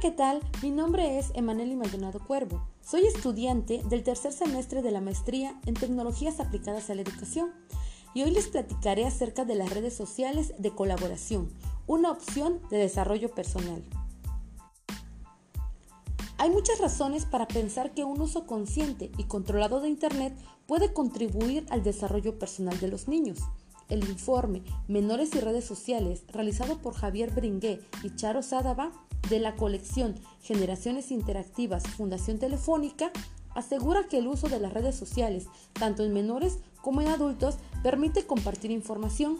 ¿qué tal? Mi nombre es Emanuel Maldonado Cuervo. Soy estudiante del tercer semestre de la maestría en tecnologías aplicadas a la educación y hoy les platicaré acerca de las redes sociales de colaboración, una opción de desarrollo personal. Hay muchas razones para pensar que un uso consciente y controlado de Internet puede contribuir al desarrollo personal de los niños. El informe Menores y redes sociales, realizado por Javier Bringué y Charo Sadaba de la colección Generaciones Interactivas Fundación Telefónica, asegura que el uso de las redes sociales, tanto en menores como en adultos, permite compartir información,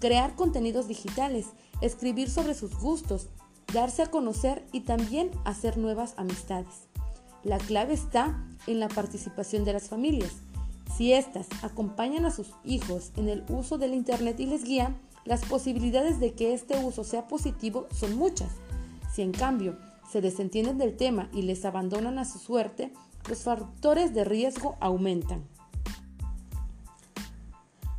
crear contenidos digitales, escribir sobre sus gustos, darse a conocer y también hacer nuevas amistades. La clave está en la participación de las familias. Si éstas acompañan a sus hijos en el uso del Internet y les guían, las posibilidades de que este uso sea positivo son muchas. Si en cambio se desentienden del tema y les abandonan a su suerte, los factores de riesgo aumentan.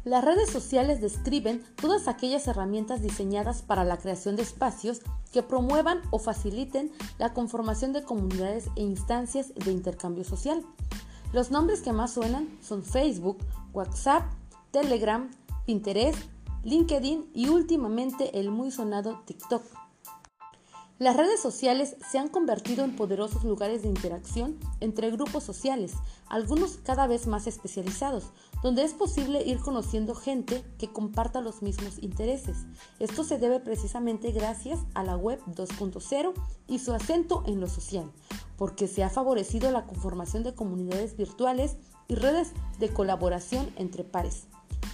Las redes sociales describen todas aquellas herramientas diseñadas para la creación de espacios que promuevan o faciliten la conformación de comunidades e instancias de intercambio social. Los nombres que más suenan son Facebook, WhatsApp, Telegram, Pinterest, LinkedIn y últimamente el muy sonado TikTok. Las redes sociales se han convertido en poderosos lugares de interacción entre grupos sociales, algunos cada vez más especializados, donde es posible ir conociendo gente que comparta los mismos intereses. Esto se debe precisamente gracias a la web 2.0 y su acento en lo social, porque se ha favorecido la conformación de comunidades virtuales y redes de colaboración entre pares.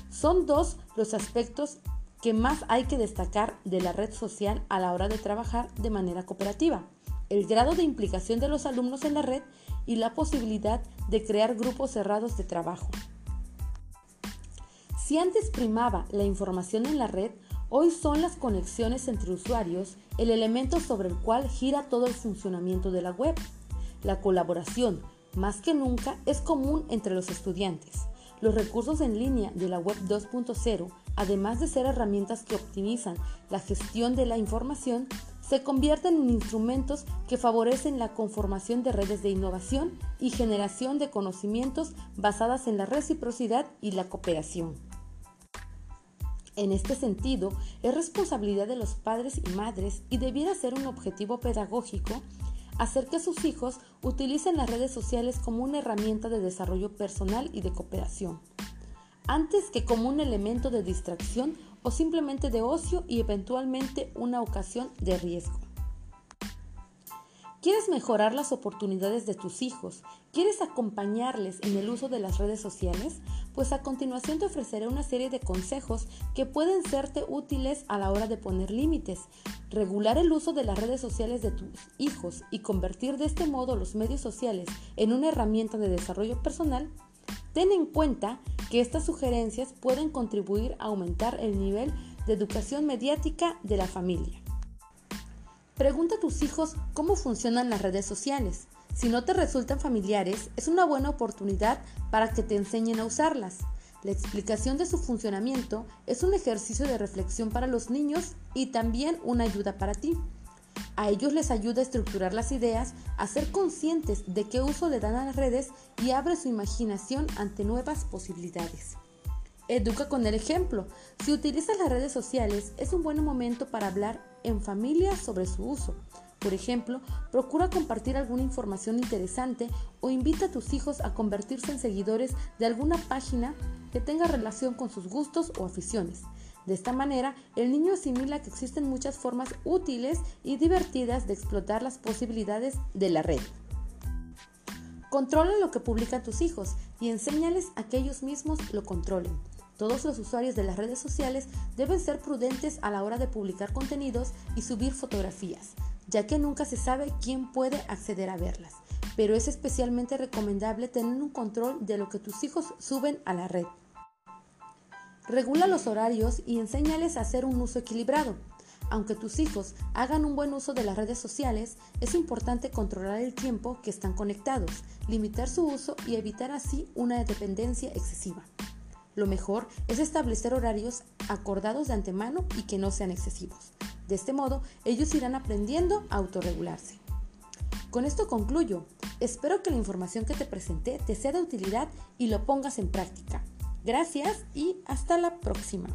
Son dos los aspectos que más hay que destacar de la red social a la hora de trabajar de manera cooperativa, el grado de implicación de los alumnos en la red y la posibilidad de crear grupos cerrados de trabajo. Si antes primaba la información en la red, hoy son las conexiones entre usuarios el elemento sobre el cual gira todo el funcionamiento de la web. La colaboración, más que nunca, es común entre los estudiantes. Los recursos en línea de la web 2.0 además de ser herramientas que optimizan la gestión de la información, se convierten en instrumentos que favorecen la conformación de redes de innovación y generación de conocimientos basadas en la reciprocidad y la cooperación. En este sentido, es responsabilidad de los padres y madres y debiera ser un objetivo pedagógico hacer que sus hijos utilicen las redes sociales como una herramienta de desarrollo personal y de cooperación antes que como un elemento de distracción o simplemente de ocio y eventualmente una ocasión de riesgo. ¿Quieres mejorar las oportunidades de tus hijos? ¿Quieres acompañarles en el uso de las redes sociales? Pues a continuación te ofreceré una serie de consejos que pueden serte útiles a la hora de poner límites. Regular el uso de las redes sociales de tus hijos y convertir de este modo los medios sociales en una herramienta de desarrollo personal. Ten en cuenta que estas sugerencias pueden contribuir a aumentar el nivel de educación mediática de la familia. Pregunta a tus hijos cómo funcionan las redes sociales. Si no te resultan familiares, es una buena oportunidad para que te enseñen a usarlas. La explicación de su funcionamiento es un ejercicio de reflexión para los niños y también una ayuda para ti. A ellos les ayuda a estructurar las ideas, a ser conscientes de qué uso le dan a las redes y abre su imaginación ante nuevas posibilidades. Educa con el ejemplo. Si utilizas las redes sociales, es un buen momento para hablar en familia sobre su uso. Por ejemplo, procura compartir alguna información interesante o invita a tus hijos a convertirse en seguidores de alguna página que tenga relación con sus gustos o aficiones. De esta manera, el niño asimila que existen muchas formas útiles y divertidas de explotar las posibilidades de la red. Controla lo que publican tus hijos y enséñales a que ellos mismos lo controlen. Todos los usuarios de las redes sociales deben ser prudentes a la hora de publicar contenidos y subir fotografías, ya que nunca se sabe quién puede acceder a verlas. Pero es especialmente recomendable tener un control de lo que tus hijos suben a la red. Regula los horarios y enséñales a hacer un uso equilibrado. Aunque tus hijos hagan un buen uso de las redes sociales, es importante controlar el tiempo que están conectados, limitar su uso y evitar así una dependencia excesiva. Lo mejor es establecer horarios acordados de antemano y que no sean excesivos. De este modo, ellos irán aprendiendo a autorregularse. Con esto concluyo. Espero que la información que te presenté te sea de utilidad y lo pongas en práctica. Gracias y hasta la próxima.